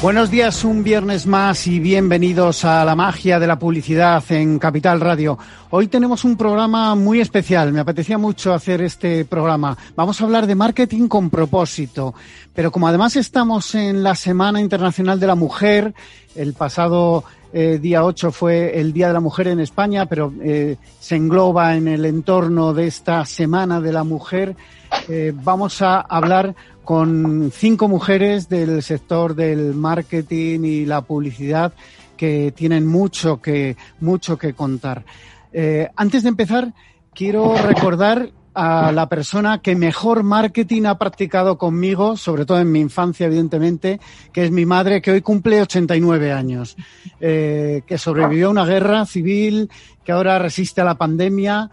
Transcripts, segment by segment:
Buenos días, un viernes más y bienvenidos a la magia de la publicidad en Capital Radio. Hoy tenemos un programa muy especial, me apetecía mucho hacer este programa. Vamos a hablar de marketing con propósito, pero como además estamos en la Semana Internacional de la Mujer, el pasado eh, día 8 fue el Día de la Mujer en España, pero eh, se engloba en el entorno de esta Semana de la Mujer, eh, vamos a hablar con cinco mujeres del sector del marketing y la publicidad que tienen mucho que, mucho que contar. Eh, antes de empezar, quiero recordar a la persona que mejor marketing ha practicado conmigo, sobre todo en mi infancia, evidentemente, que es mi madre, que hoy cumple 89 años, eh, que sobrevivió a una guerra civil, que ahora resiste a la pandemia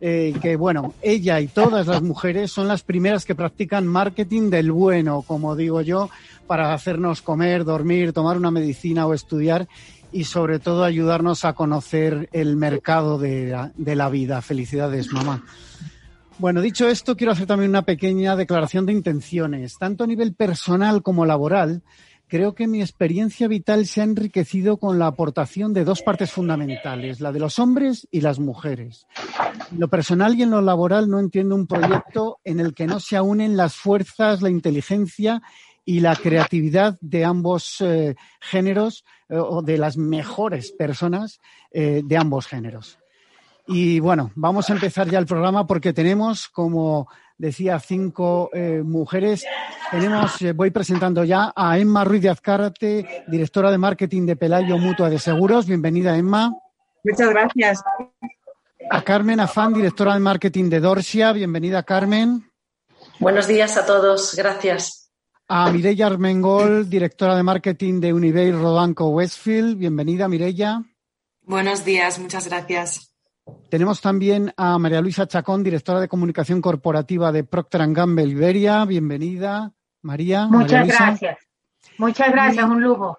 eh, que bueno, ella y todas las mujeres son las primeras que practican marketing del bueno, como digo yo, para hacernos comer, dormir, tomar una medicina o estudiar y sobre todo ayudarnos a conocer el mercado de la, de la vida. Felicidades, mamá. Bueno, dicho esto, quiero hacer también una pequeña declaración de intenciones, tanto a nivel personal como laboral creo que mi experiencia vital se ha enriquecido con la aportación de dos partes fundamentales, la de los hombres y las mujeres. En lo personal y en lo laboral no entiendo un proyecto en el que no se unen las fuerzas, la inteligencia y la creatividad de ambos eh, géneros eh, o de las mejores personas eh, de ambos géneros. Y bueno, vamos a empezar ya el programa porque tenemos como decía, cinco eh, mujeres. Tenemos, eh, voy presentando ya a Emma Ruiz de Azcárate, directora de marketing de Pelayo Mutua de Seguros. Bienvenida, Emma. Muchas gracias. A Carmen Afán, directora de marketing de Dorsia. Bienvenida, Carmen. Buenos días a todos. Gracias. A Mireya Armengol, directora de marketing de Unibail Rodanco Westfield. Bienvenida, Mireya. Buenos días, muchas gracias. Tenemos también a María Luisa Chacón, directora de comunicación corporativa de Procter Gamble Iberia. Bienvenida, María. Muchas gracias. Muchas gracias, un lujo.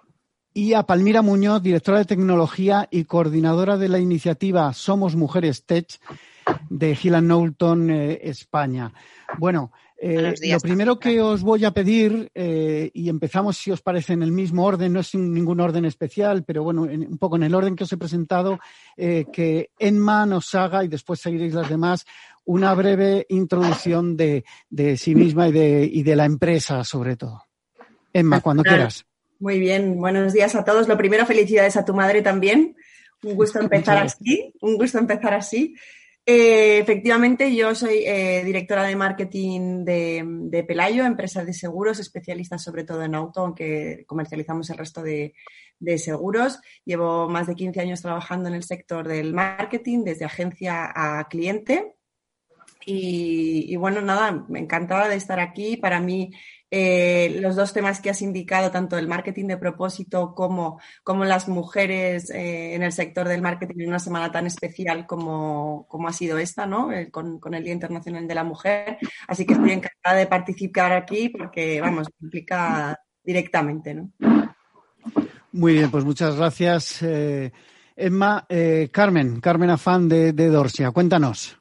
Y a Palmira Muñoz, directora de tecnología y coordinadora de la iniciativa Somos Mujeres Tech de Hill Knowlton, eh, España. Bueno, eh, lo primero que os voy a pedir, eh, y empezamos si os parece en el mismo orden, no es sin ningún orden especial, pero bueno, un poco en el orden que os he presentado, eh, que Enma nos haga, y después seguiréis las demás, una breve introducción de, sí misma y de, y de la empresa, sobre todo. Enma, cuando quieras. Muy bien, buenos días a todos. Lo primero, felicidades a tu madre también. Un gusto empezar así, un gusto empezar así. Eh, efectivamente, yo soy eh, directora de marketing de, Pelayo, empresa de seguros, especialista sobre todo en auto, aunque comercializamos el resto de, seguros. Llevo más de 15 años trabajando en el sector del marketing, desde agencia a cliente. Y, y bueno, nada, me encantaba de estar aquí. Para mí eh, los dos temas que has indicado, tanto el marketing de propósito como, como las mujeres eh, en el sector del marketing en una semana tan especial como, como ha sido esta, ¿no? Eh, con, el Día Internacional de la Mujer. Así que estoy encantada de participar aquí porque, vamos, implica directamente, ¿no? Muy bien, pues muchas gracias. Emma, Carmen, Carmen Afán de, de Dorsia, cuéntanos.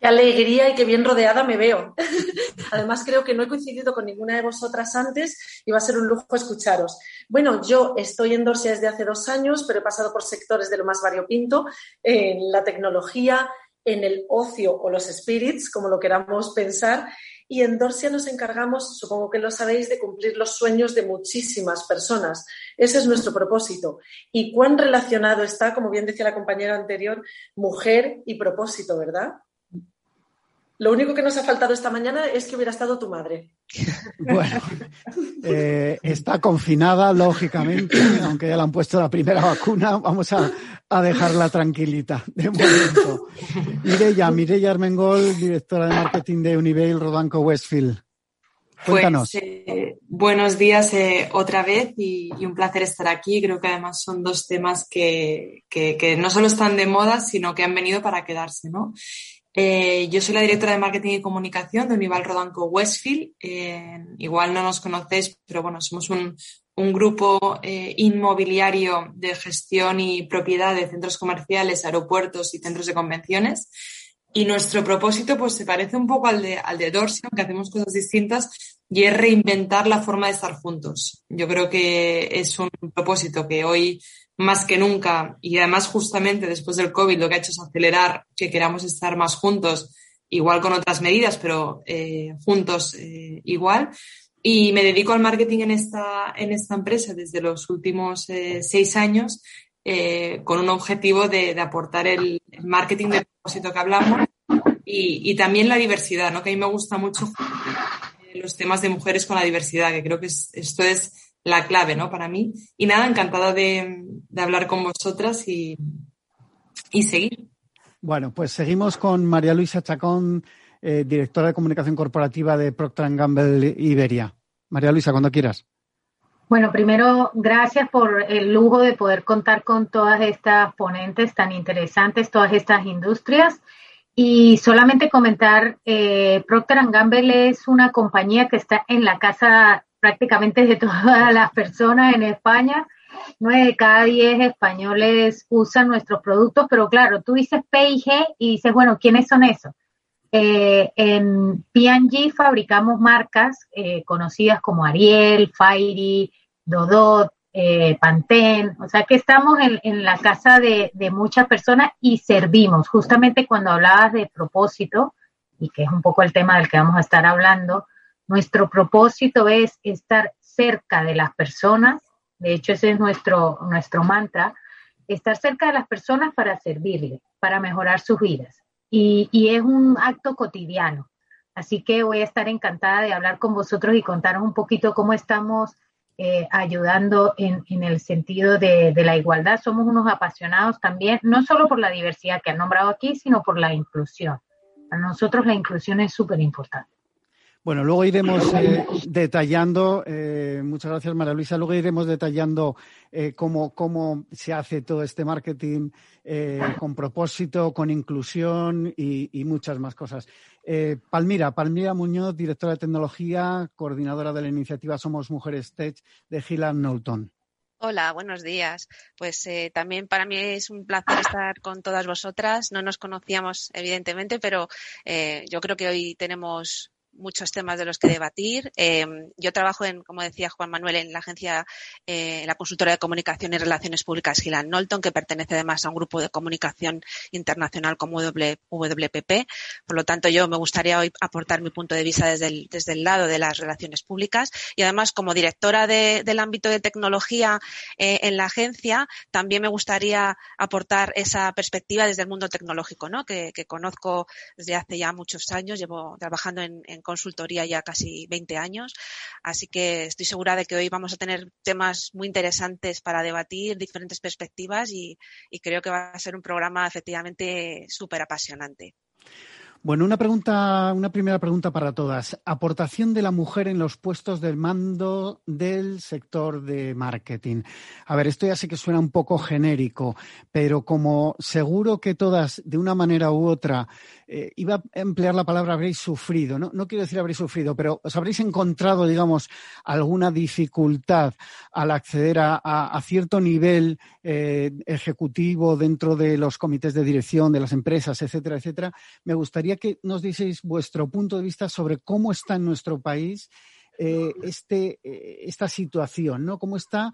Qué alegría y qué bien rodeada me veo. Además, creo que no he coincidido con ninguna de vosotras antes y va a ser un lujo escucharos. Bueno, yo estoy en Dorsia desde hace dos años, pero he pasado por sectores de lo más variopinto, en la tecnología, en el ocio o los spirits, como lo queramos pensar. Y en Dorsia nos encargamos, supongo que lo sabéis, de cumplir los sueños de muchísimas personas. Ese es nuestro propósito. Y cuán relacionado está, como bien decía la compañera anterior, mujer y propósito, ¿verdad? Lo único que nos ha faltado esta mañana es que hubiera estado tu madre. Bueno, eh, está confinada, lógicamente, aunque ya le han puesto la primera vacuna, vamos a, dejarla tranquilita de momento. Mireya, Mireya Armengol, directora de marketing de Unibail Rodanco Westfield. Cuéntanos. Pues, eh, buenos días eh, otra vez y, un placer estar aquí. Creo que además son dos temas que, que, no solo están de moda, sino que han venido para quedarse, ¿no? Eh, yo soy la directora de marketing y comunicación de Unival Rodanco Westfield. igual no nos conocéis, pero bueno, somos un, un grupo eh, inmobiliario de gestión y propiedad de centros comerciales, aeropuertos y centros de convenciones. Y nuestro propósito pues se parece un poco al de, al de Dorsia, aunque hacemos cosas distintas, y es reinventar la forma de estar juntos. Yo creo que es un propósito que hoy más que nunca, y además justamente después del COVID lo que ha hecho es acelerar que queramos estar más juntos, igual con otras medidas, pero eh, juntos eh, igual. Y me dedico al marketing en esta, en esta empresa desde los últimos eh, seis años con un objetivo de, aportar el, marketing de propósito que hablamos y, también la diversidad, ¿no? que a mí me gusta mucho los temas de mujeres con la diversidad, que creo que esto es la clave, ¿no? Para mí. Y nada, encantada de, hablar con vosotras y, y, seguir. Bueno, pues seguimos con María Luisa Chacón, eh, directora de comunicación corporativa de Procter Gamble Iberia. María Luisa, cuando quieras. Bueno, primero, gracias por el lujo de poder contar con todas estas ponentes tan interesantes, todas estas industrias. Y solamente comentar, eh, Procter Gamble es una compañía que está en la casa prácticamente de todas las personas en España. Nueve de cada diez españoles usan nuestros productos, pero claro, tú dices P&G y dices, bueno, ¿quiénes son esos? Eh, en P&G fabricamos marcas eh, conocidas como Ariel, Fairy, Dodot, eh, Pantene, o sea que estamos en, en la casa de, de, muchas personas y servimos. Justamente cuando hablabas de propósito, y que es un poco el tema del que vamos a estar hablando, nuestro propósito es estar cerca de las personas, de hecho ese es nuestro, nuestro mantra, estar cerca de las personas para servirles, para mejorar sus vidas. Y, es un acto cotidiano. Así que voy a estar encantada de hablar con vosotros y contaros un poquito cómo estamos eh, ayudando en, el sentido de, de, la igualdad. Somos unos apasionados también, no solo por la diversidad que han nombrado aquí, sino por la inclusión. Para nosotros la inclusión es súper importante. Bueno, luego iremos eh, detallando, eh, muchas gracias María Luisa, luego iremos detallando eh, cómo, cómo, se hace todo este marketing con propósito, con inclusión y, muchas más cosas. Palmira, Palmira Muñoz, directora de tecnología, coordinadora de la iniciativa Somos Mujeres Tech de Gila Knowlton. Hola, buenos días. Pues también para mí es un placer estar con todas vosotras. No nos conocíamos, evidentemente, pero yo creo que hoy tenemos muchos temas de los que debatir. Eh, yo trabajo en, como decía Juan Manuel, en la agencia, eh, la consultora de comunicación y relaciones públicas Gillan Knowlton, que pertenece además a un grupo de comunicación internacional como WPP. Por lo tanto, yo me gustaría hoy aportar mi punto de vista desde el, desde el lado de las relaciones públicas y además como directora del ámbito de tecnología eh, en la agencia, también me gustaría aportar esa perspectiva desde el mundo tecnológico, ¿no? que, conozco desde hace ya muchos años. Llevo trabajando en consultoría ya casi 20 años, así que estoy segura de que hoy vamos a tener temas muy interesantes para debatir, diferentes perspectivas y, creo que va a ser un programa efectivamente súper apasionante. Bueno, una pregunta, una primera pregunta para todas. Aportación de la mujer en los puestos del mando del sector de marketing. A ver, esto ya sé que suena un poco genérico, pero como seguro que todas, de una manera u otra, eh, iba a emplear la palabra habréis sufrido, ¿no? No quiero decir habréis sufrido, pero os habréis encontrado, digamos, alguna dificultad al acceder a, cierto nivel eh, ejecutivo dentro de los comités de dirección de las empresas, etcétera, etcétera. Me gustaría que nos diseis vuestro punto de vista sobre cómo está en nuestro país eh, este, eh, esta situación, ¿no? ¿Cómo está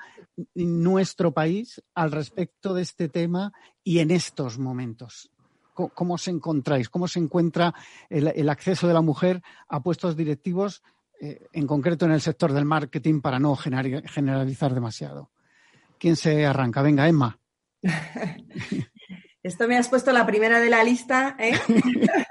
nuestro país al respecto de este tema y en estos momentos? ¿Cómo, os encontráis? ¿Cómo se encuentra el, acceso de la mujer a puestos directivos, eh, en concreto en el sector del marketing, para no generalizar demasiado? ¿Quién se arranca? Venga, Emma. Esto me has puesto la primera de la lista, ¿eh?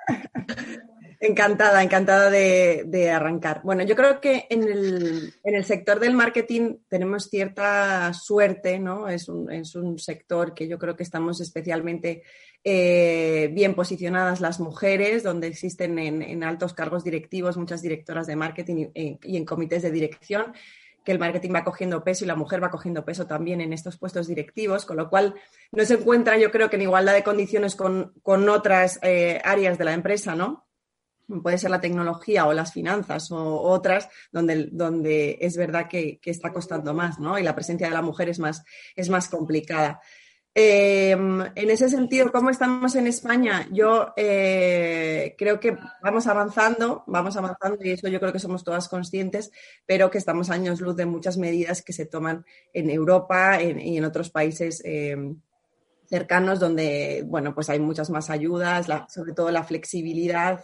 encantada, encantada de, arrancar. Bueno, yo creo que en el, sector del marketing tenemos cierta suerte, ¿no? Es un, sector que yo creo que estamos especialmente eh, bien posicionadas las mujeres, donde existen en, altos cargos directivos muchas directoras de marketing y en comités de dirección que el marketing va cogiendo peso y la mujer va cogiendo peso también en estos puestos directivos, con lo cual no se encuentra, yo creo que en igualdad de condiciones con, otras eh, áreas de la empresa, ¿no? Puede ser la tecnología o las finanzas o otras, donde, donde es verdad que, está costando más, ¿no? Y la presencia de la mujer es más, es más complicada. Em, en ese sentido, ¿cómo estamos en España? Yo eh, creo que vamos avanzando, vamos avanzando y eso yo creo que somos todas conscientes, pero que estamos años luz de muchas medidas que se toman en Europa y en otros países em, cercanos donde, bueno, pues hay muchas más ayudas, sobre todo la flexibilidad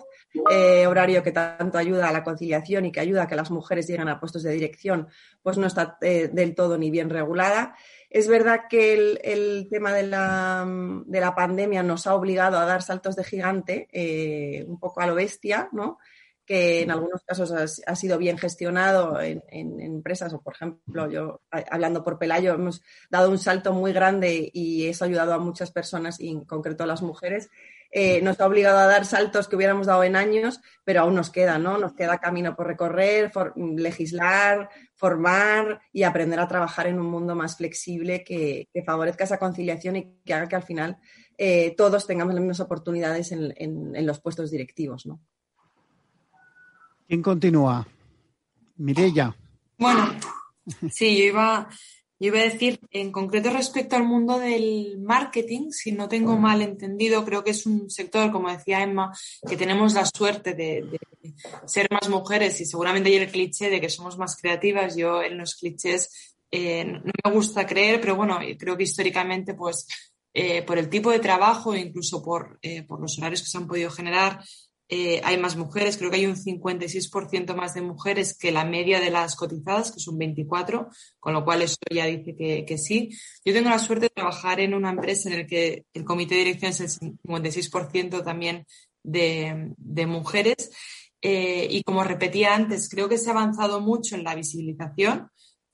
eh, horario que tanto ayuda a la conciliación y que ayuda a que las mujeres lleguen a puestos de dirección, pues no está eh, del todo ni bien regulada. Es verdad que el, tema de la, de la, pandemia nos ha obligado a dar saltos de gigante, eh, un poco a lo bestia, ¿no? que en algunos casos ha, sido bien gestionado en, empresas, o por ejemplo, yo hablando por Pelayo, hemos dado un salto muy grande y eso ha ayudado a muchas personas, y en concreto a las mujeres. Eh, nos ha obligado a dar saltos que hubiéramos dado en años, pero aún nos queda, ¿no? Nos queda camino por recorrer, legislar, formar y aprender a trabajar en un mundo más flexible que, favorezca esa conciliación y que haga que al final eh, todos tengamos las mismas oportunidades en, en los puestos directivos, ¿no? ¿Quién continúa? Mirella. Bueno, sí, yo iba, yo iba a decir, en concreto respecto al mundo del marketing, si no tengo mal entendido, creo que es un sector, como decía Emma, que tenemos la suerte de, ser más mujeres y seguramente hay el cliché de que somos más creativas. Yo en los clichés eh, no me gusta creer, pero bueno, creo que históricamente, pues, eh, por el tipo de trabajo e incluso por, eh, por los horarios que se han podido generar, eh, hay más mujeres, creo que hay un 56% más de mujeres que la media de las cotizadas, que son 24, con lo cual eso ya dice que, sí. Yo tengo la suerte de trabajar en una empresa en la que el comité de dirección es el 56% también de, mujeres. Eh, y como repetía antes, creo que se ha avanzado mucho en la visibilización.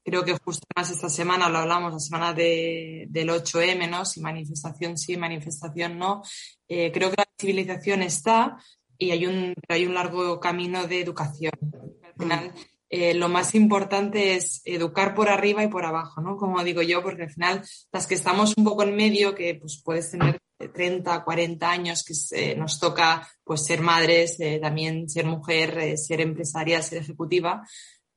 Creo que justo más esta semana lo hablamos, la semana del 8M, ¿no? Si manifestación sí, manifestación no. Eh, creo que la visibilización está, y hay un, hay un largo camino de educación. Al final, eh, lo más importante es educar por arriba y por abajo, ¿no? Como digo yo, porque al final las que estamos un poco en medio, que pues puedes tener 30, 40 años, que nos toca pues ser madres, eh, también ser mujer, eh, ser empresaria, ser ejecutiva,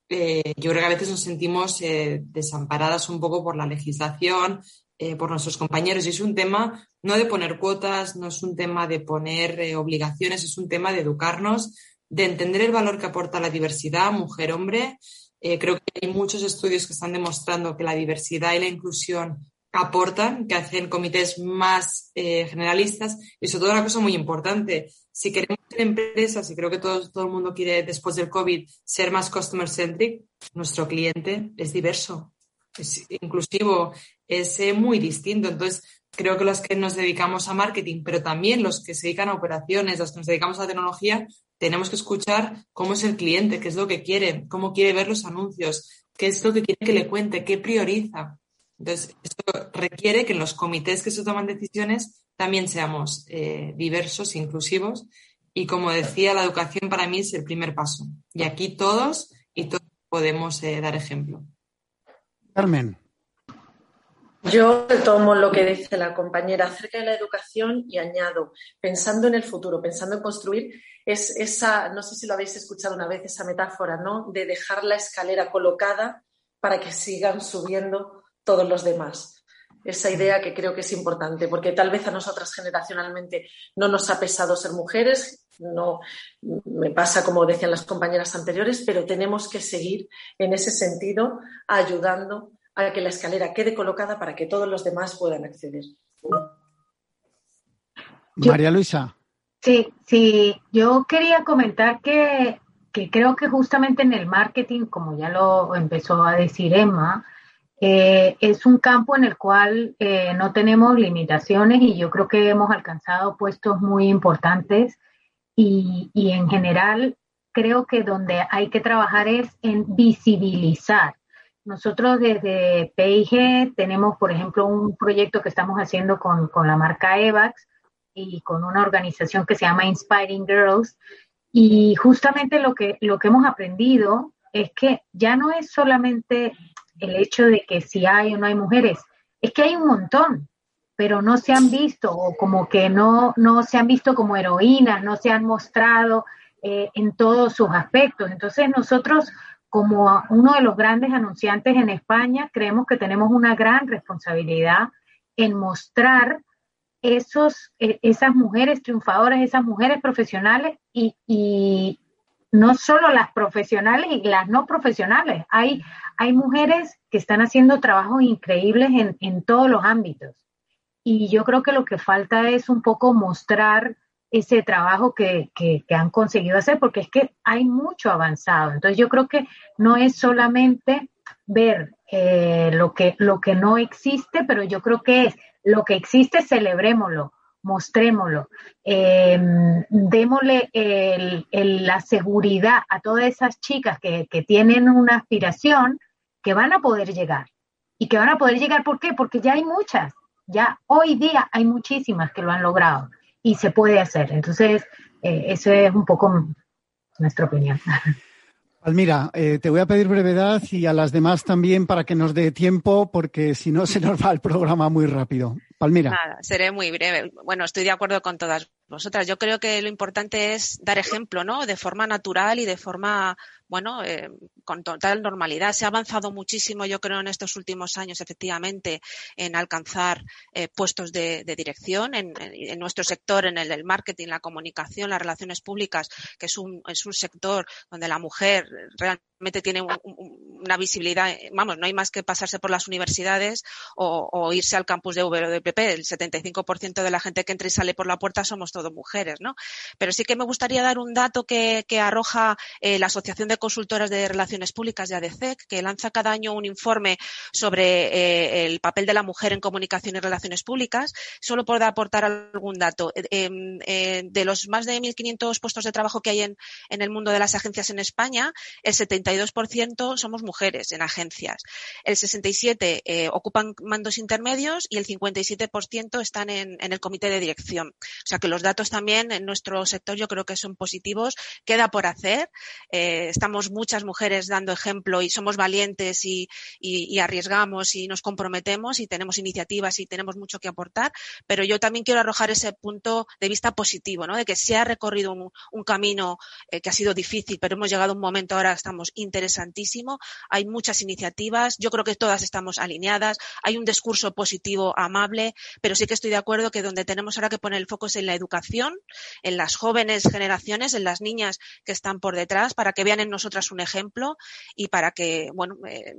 yo creo que a veces nos sentimos desamparadas un poco por la legislación, eh, por nuestros compañeros. Y es un tema no de poner cuotas, no es un tema de poner eh, obligaciones, es un tema de educarnos, de entender el valor que aporta la diversidad, mujer-hombre. Eh, creo que hay muchos estudios que están demostrando que la diversidad y la inclusión aportan, que hacen comités más generalistas y sobre todo una cosa muy importante, si queremos ser empresas y creo que todo, todo el mundo quiere después del COVID ser más customer centric, nuestro cliente es diverso, es inclusivo, es eh, muy distinto. Entonces, creo que los que nos dedicamos a marketing, pero también los que se dedican a operaciones, los que nos dedicamos a tecnología, tenemos que escuchar cómo es el cliente, qué es lo que quiere, cómo quiere ver los anuncios, qué es lo que quiere que le cuente, qué prioriza. Entonces, esto requiere que en los comités que se toman decisiones también seamos eh, diversos, inclusivos. Y como decía, la educación para mí es el primer paso. Y aquí todos y todos podemos eh, dar ejemplo. Carmen. Yo tomo lo que dice la compañera acerca de la educación y añado, pensando en el futuro, pensando en construir, es esa, no sé si lo habéis escuchado una vez, esa metáfora, ¿no? De dejar la escalera colocada para que sigan subiendo todos los demás. Esa idea que creo que es importante, porque tal vez a nosotras generacionalmente no nos ha pesado ser mujeres, no me pasa como decían las compañeras anteriores, pero tenemos que seguir en ese sentido ayudando a que la escalera quede colocada para que todos los demás puedan acceder. María Luisa. Sí, sí, yo quería comentar que, creo que justamente en el marketing, como ya lo empezó a decir Emma, eh, es un campo en el cual eh, no tenemos limitaciones y yo creo que hemos alcanzado puestos muy importantes y, y en general creo que donde hay que trabajar es en visibilizar nosotros desde PIG tenemos, por ejemplo, un proyecto que estamos haciendo con, la marca EVAX y con una organización que se llama Inspiring Girls. Y justamente lo que, lo que hemos aprendido es que ya no es solamente el hecho de que si hay o no hay mujeres, es que hay un montón, pero no se han visto o como que no, no se han visto como heroínas, no se han mostrado eh, en todos sus aspectos. Entonces nosotros, como uno de los grandes anunciantes en España, creemos que tenemos una gran responsabilidad en mostrar esos, e, esas mujeres triunfadoras, esas mujeres profesionales y, y, no solo las profesionales y las no profesionales. Hay, hay mujeres que están haciendo trabajos increíbles en, en todos los ámbitos. Y yo creo que lo que falta es un poco mostrar ese trabajo que, que, han conseguido hacer, porque es que hay mucho avanzado. Entonces yo creo que no es solamente ver eh, lo, que, lo que no existe, pero yo creo que es lo que existe, celebrémoslo, mostrémoslo, em, démosle la seguridad a todas esas chicas que, que tienen una aspiración que van a poder llegar. Y que van a poder llegar, ¿por qué? Porque ya hay muchas, ya hoy día hay muchísimas que lo han logrado y se puede hacer. Entonces, eh, eso es un poco nuestra opinión. Almira, eh, te voy a pedir brevedad y a las demás también para que nos dé tiempo, porque si no se nos va el programa muy rápido. Palmira. Nada, seré muy breve. Bueno, estoy de acuerdo con todas vosotras. Yo creo que lo importante es dar ejemplo, ¿no? De forma natural y de forma bueno, eh, con total normalidad. Se ha avanzado muchísimo, yo creo, en estos últimos años, efectivamente, en alcanzar eh, puestos de, dirección en, nuestro sector, en el del marketing, la comunicación, las relaciones públicas, que es un, es un sector donde la mujer realmente tiene una visibilidad, vamos, no hay más que pasarse por las universidades o, irse al campus de VDPP. El 75% de la gente que entra y sale por la puerta somos todos mujeres, ¿no? Pero sí que me gustaría dar un dato que, arroja eh, la Asociación de Consultoras de Relaciones Públicas de ADCEC, que lanza cada año un informe sobre eh, el papel de la mujer en comunicación y relaciones públicas. Solo por aportar algún dato. Eh, em, eh, de los más de 1.500 puestos de trabajo que hay en, el mundo de las agencias en España, el 72% somos mujeres en agencias. El 67% ocupan mandos intermedios y el 57% están en el comité de dirección. O sea que los datos también en nuestro sector yo creo que son positivos. Queda por hacer. estamos muchas mujeres dando ejemplo y somos valientes y, arriesgamos y nos comprometemos y tenemos iniciativas y tenemos mucho que aportar, pero yo también quiero arrojar ese punto de vista positivo, ¿no? De que se ha recorrido un, camino eh, que ha sido difícil, pero hemos llegado a un momento ahora estamos interesantísimo, hay muchas iniciativas, yo creo que todas estamos alineadas, hay un discurso positivo, amable, pero sí que estoy de acuerdo que donde tenemos ahora que poner el foco es en la educación, en las jóvenes generaciones, en las niñas que están por detrás, para que vean en nosotras un ejemplo y para que, bueno, eh,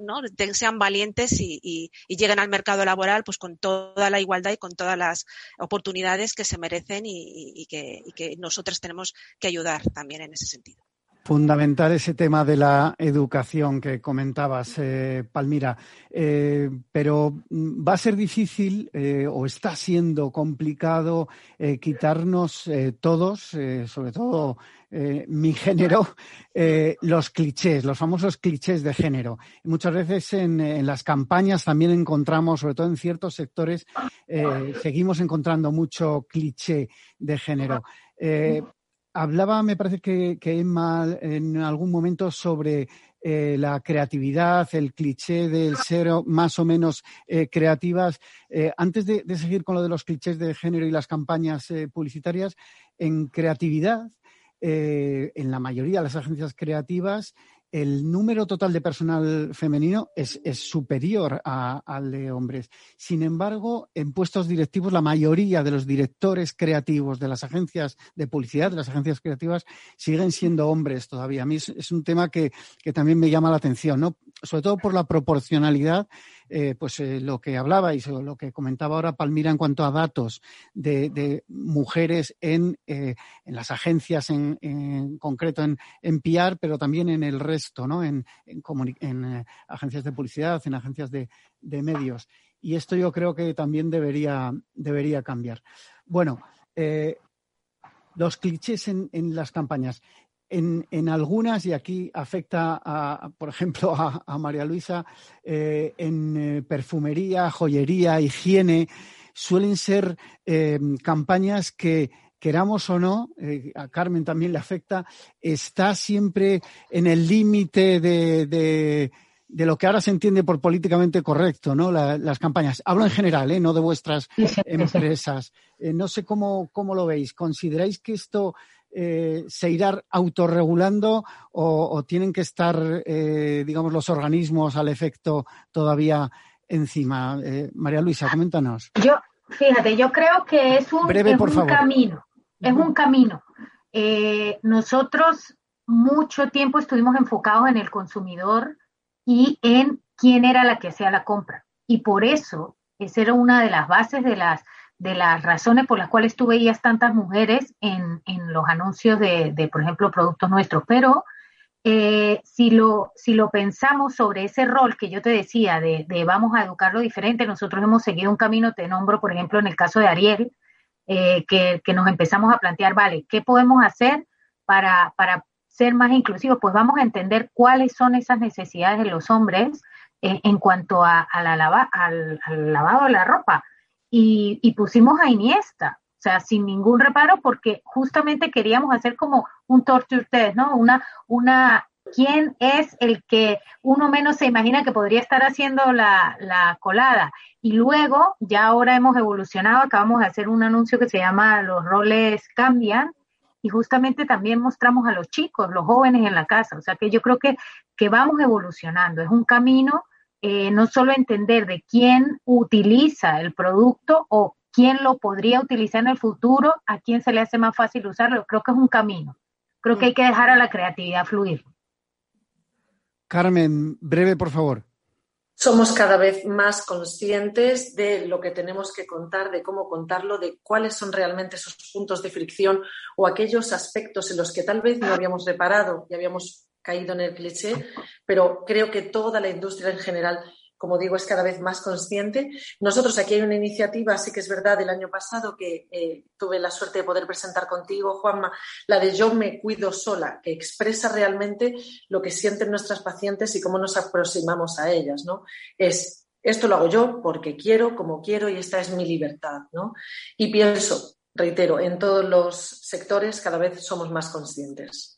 ¿no? sean valientes y, lleguen al mercado laboral pues con toda la igualdad y con todas las oportunidades que se merecen y, que, que nosotras tenemos que ayudar también en ese sentido. Fundamental ese tema de la educación que comentabas, eh, Palmira. Eh, pero mm, va a ser difícil eh, o está siendo complicado quitarnos todos, sobre todo mi género, los clichés, los famosos clichés de género. Muchas veces en, en, las campañas también encontramos, sobre todo en ciertos sectores, seguimos encontrando mucho cliché de género. Hablaba, me parece que, Emma en algún momento sobre eh, la creatividad, el cliché del ser más o menos eh, creativas. Eh, antes de, seguir con lo de los clichés de género y las campañas publicitarias, en creatividad, en la mayoría de las agencias creativas, el número total de personal femenino es, superior al de hombres. Sin embargo, en puestos directivos, la mayoría de los directores creativos de las agencias de publicidad, de las agencias creativas, siguen siendo hombres todavía. A mí es, un tema que, que, también me llama la atención, ¿no? sobre todo por la proporcionalidad eh, pues eh, lo que hablaba y lo que comentaba ahora Palmira en cuanto a datos de, mujeres en, eh, en, las agencias en, concreto en, en, pero también en el resto, ¿no? En, en, agencias de publicidad, en agencias de, de, medios. Y esto yo creo que también debería, debería cambiar. Bueno, los clichés en, las campañas en, algunas, y aquí afecta, a, por ejemplo, a, María Luisa, eh, en eh, perfumería, joyería, higiene, suelen ser eh, campañas que, queramos o no, a Carmen también le afecta, está siempre en el límite de, de, lo que ahora se entiende por políticamente correcto, ¿no? las campañas. Hablo en general, no de vuestras empresas. no sé cómo, cómo lo veis. ¿Consideráis que esto eh, se irá autorregulando o, tienen que estar, eh, digamos, los organismos al efecto todavía encima? Eh, María Luisa, coméntanos. Yo, fíjate, yo creo que es un, camino, es un camino. nosotros mucho tiempo estuvimos enfocados en el consumidor y en quién era la que hacía la compra. Y por eso, esa era una de las bases de las de las razones por las cuales tú veías tantas mujeres en, los anuncios de, por ejemplo, productos nuestros. Pero eh, si, lo, si lo pensamos sobre ese rol que yo te decía de, vamos a educarlo diferente, nosotros hemos seguido un camino, te nombro, por ejemplo, en el caso de Ariel, eh, que, nos empezamos a plantear, vale, ¿qué podemos hacer para, para ser más inclusivos? Pues vamos a entender cuáles son esas necesidades de los hombres eh, en cuanto a, la al, al lavado de la ropa y, pusimos a Iniesta, o sea, sin ningún reparo, porque justamente queríamos hacer como un torture test, ¿no? Una, una, ¿quién es el que uno menos se imagina que podría estar haciendo la, la colada? Y luego, ya ahora hemos evolucionado, acabamos de hacer un anuncio que se llama Los roles cambian, y justamente también mostramos a los chicos, los jóvenes en la casa. O sea que yo creo que, que vamos evolucionando. Es un camino eh, no solo entender de quién utiliza el producto o quién lo podría utilizar en el futuro, a quién se le hace más fácil usarlo, creo que es un camino. Creo que hay que dejar a la creatividad fluir. Carmen, breve, por favor. Somos cada vez más conscientes de lo que tenemos que contar, de cómo contarlo, de cuáles son realmente esos puntos de fricción o aquellos aspectos en los que tal vez no habíamos reparado y habíamos caído en el cliché, pero creo que toda la industria en general, como digo, es cada vez más consciente. Nosotros aquí hay una iniciativa, sí que es verdad, del año pasado que eh, tuve la suerte de poder presentar contigo, Juanma, la de Yo me cuido sola, que expresa realmente lo que sienten nuestras pacientes y cómo nos aproximamos a ellas, ¿no? Es esto lo hago yo porque quiero, como quiero y esta es mi libertad, ¿no? Y pienso, reitero, en todos los sectores cada vez somos más conscientes.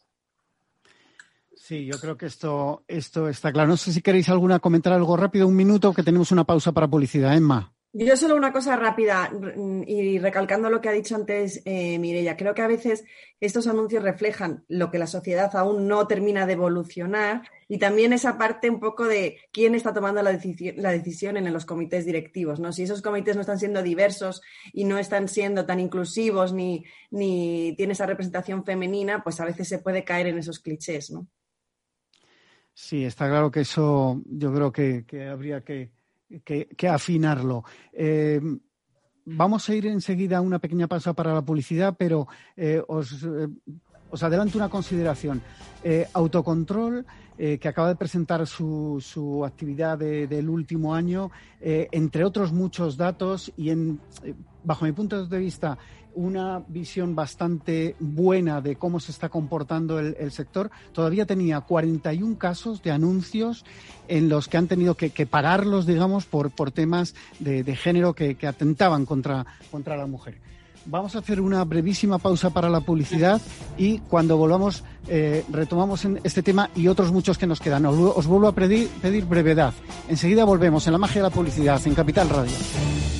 Sí, yo creo que esto, esto está claro. No sé si queréis alguna comentar algo rápido, un minuto, que tenemos una pausa para publicidad. Emma. Yo solo una cosa rápida y recalcando lo que ha dicho antes eh. Creo que a veces estos anuncios reflejan lo que la sociedad aún no termina de evolucionar y también esa parte un poco de quién está tomando la, decisión, en los comités directivos. ¿no? Si esos comités no están siendo diversos y no están siendo tan inclusivos ni, ni tiene esa representación femenina, pues a veces se puede caer en esos clichés. ¿no? Sí, está claro que eso yo creo que, habría que, afinarlo. Eh, vamos a ir enseguida a una pequeña pausa para la publicidad, pero eh, os, eh, os, adelanto una consideración. autocontrol, que acaba de presentar su, su actividad del último año, entre otros muchos datos y en, bajo mi punto de vista una visión bastante buena de cómo se está comportando el, sector, todavía tenía 41 casos de anuncios en los que han tenido que, pararlos, digamos, por, por temas de, género que, atentaban contra, contra la mujer. Vamos a hacer una brevísima pausa para la publicidad y cuando volvamos eh, retomamos este tema y otros muchos que nos quedan. Os, vuelvo a pedir brevedad. Enseguida volvemos en la magia de la publicidad en Capital Radio.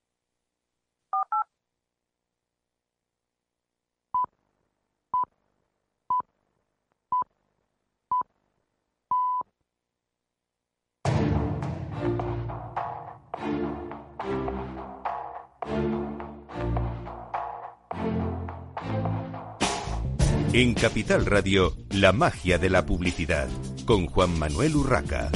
En Capital Radio, la magia de la publicidad, con Juan Manuel Urraca.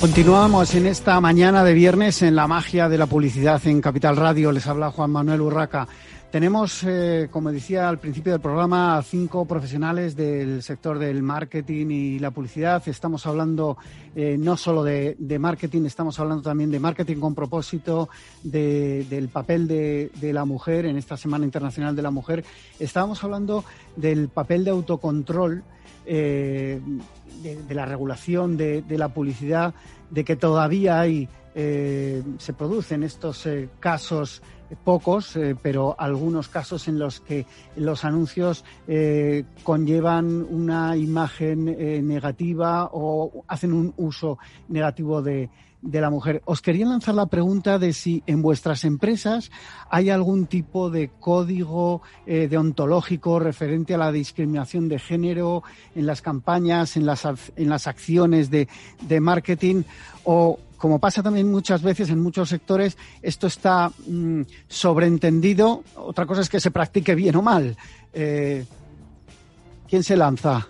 Continuamos en esta mañana de viernes en la magia de la publicidad en Capital Radio. Les habla Juan Manuel Urraca. Tenemos, eh, como decía al principio del programa, a cinco profesionales del sector del marketing y la publicidad. Estamos hablando eh, no solo de, marketing, estamos hablando también de marketing con propósito, del papel de, la mujer en esta Semana Internacional de la Mujer. Estábamos hablando del papel de autocontrol, eh, de, la regulación de, la publicidad, de que todavía hay, se producen estos casos pocos, eh, pero algunos casos en los que los anuncios eh, conllevan una imagen eh, negativa o hacen un uso negativo de, de la mujer. Os quería lanzar la pregunta de si en vuestras empresas hay algún tipo de código deontológico referente a la discriminación de género en las campañas, en las, en las acciones de, de marketing o como pasa también muchas veces en muchos sectores, esto está mm, sobreentendido. Otra cosa es que se practique bien o mal. Eh, ¿Quién se lanza?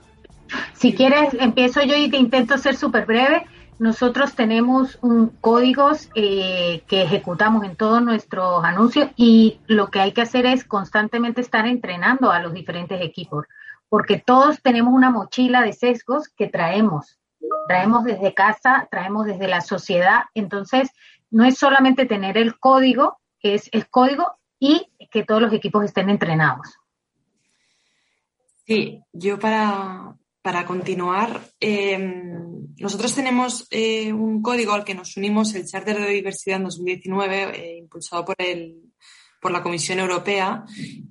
Si quieres, empiezo yo y te intento ser súper breve. Nosotros tenemos un códigos eh, que ejecutamos en todos nuestros anuncios y lo que hay que hacer es constantemente estar entrenando a los diferentes equipos, porque todos tenemos una mochila de sesgos que traemos traemos desde casa, traemos desde la sociedad. Entonces, no es solamente tener el código, es el código y que todos los equipos estén entrenados. Sí, yo para, continuar, em, nosotros tenemos eh, un código al que nos unimos, el Charter de Diversidad en 2019, eh, impulsado por el por la Comisión Europea,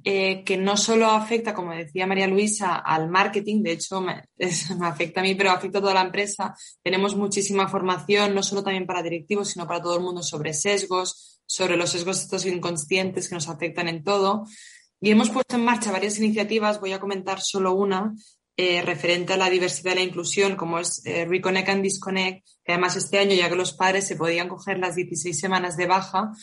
eh, que no solo afecta, como decía María Luisa, al marketing, de hecho me, afecta a mí, pero afecta a toda la empresa. Tenemos muchísima formación, no solo también para directivos, sino para todo el mundo sobre sesgos, sobre los sesgos estos inconscientes que nos afectan en todo. Y hemos puesto en marcha varias iniciativas, voy a comentar solo una, eh, referente a la diversidad y la inclusión, como es eh, Reconnect and Disconnect, que además este año, ya que los padres se podían coger las 16 semanas de baja,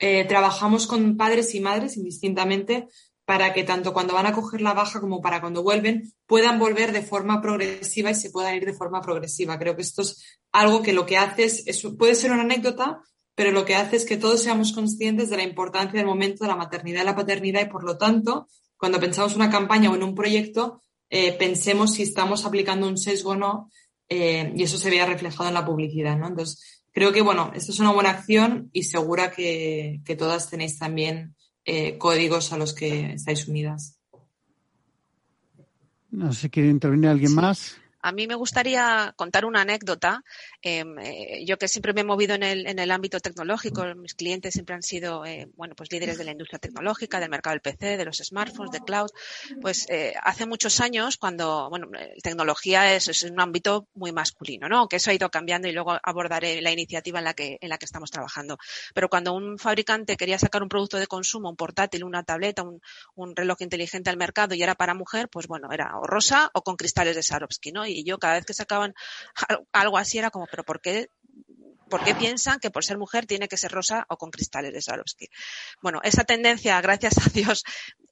eh, trabajamos con padres y madres indistintamente para que tanto cuando van a coger la baja como para cuando vuelven puedan volver de forma progresiva y se puedan ir de forma progresiva. Creo que esto es algo que lo que hace es, puede ser una anécdota, pero lo que hace es que todos seamos conscientes de la importancia del momento de la maternidad y la paternidad y por lo tanto, cuando pensamos una campaña o en un proyecto, eh, pensemos si estamos aplicando un sesgo o no eh, y eso se vea reflejado en la publicidad. ¿no? Entonces, creo que, bueno, esto es una buena acción y segura que, todas tenéis también eh, códigos a los que estáis unidas. No sé si quiere intervenir alguien más. A mí me gustaría contar una anécdota. Em, eh, yo que siempre me he movido en el, ámbito tecnológico, mis clientes siempre han sido, eh, bueno, pues líderes de la industria tecnológica, del mercado del PC, de los smartphones, de cloud. Pues eh, hace muchos años, cuando, bueno, tecnología es, es, un ámbito muy masculino, ¿no? Aunque eso ha ido cambiando y luego abordaré la iniciativa en la que, en la que estamos trabajando. Pero cuando un fabricante quería sacar un producto de consumo, un portátil, una tableta, un, un reloj inteligente al mercado y era para mujer, pues bueno, era o rosa o con cristales de Swarovski, ¿no? Y yo cada vez que sacaban algo así era como, pero ¿por qué ¿Por qué piensan que por ser mujer tiene que ser rosa o con cristales de Swarovski? Bueno, esa tendencia, gracias a Dios,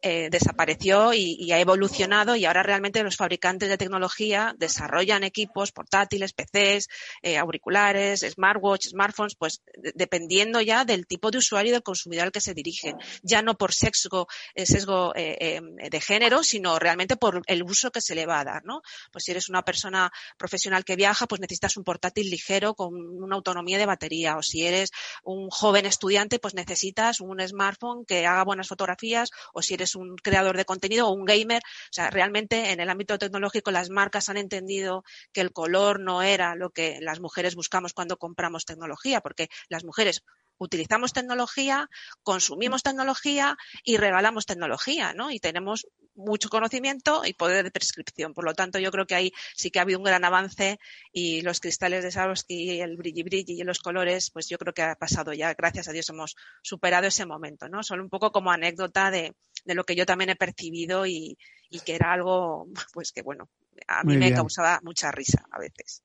eh, desapareció y, ha evolucionado y ahora realmente los fabricantes de tecnología desarrollan equipos portátiles, PCs, eh, auriculares, smartwatch, smartphones, pues dependiendo ya del tipo de usuario y del consumidor al que se dirigen. Ya no por sesgo, eh, de género, sino realmente por el uso que se le va a dar, ¿no? Pues si eres una persona profesional que viaja, pues necesitas un portátil ligero con una autonomía de batería. O si eres un joven estudiante, pues necesitas un smartphone que haga buenas fotografías. O si eres un creador de contenido o un gamer. O sea, realmente en el ámbito tecnológico las marcas han entendido que el color no era lo que las mujeres buscamos cuando compramos tecnología, porque las mujeres utilizamos tecnología, consumimos tecnología y regalamos tecnología, ¿no? Y tenemos mucho conocimiento y poder de prescripción. Por lo tanto, yo creo que ahí sí que ha habido un gran avance y los cristales de Swarovski, el brilli brilli y los colores, pues yo creo que ha pasado ya. Gracias a Dios hemos superado ese momento, ¿no? Solo un poco como anécdota de, de lo que yo también he percibido y, y, que era algo, pues que bueno, a mí me causaba mucha risa a veces.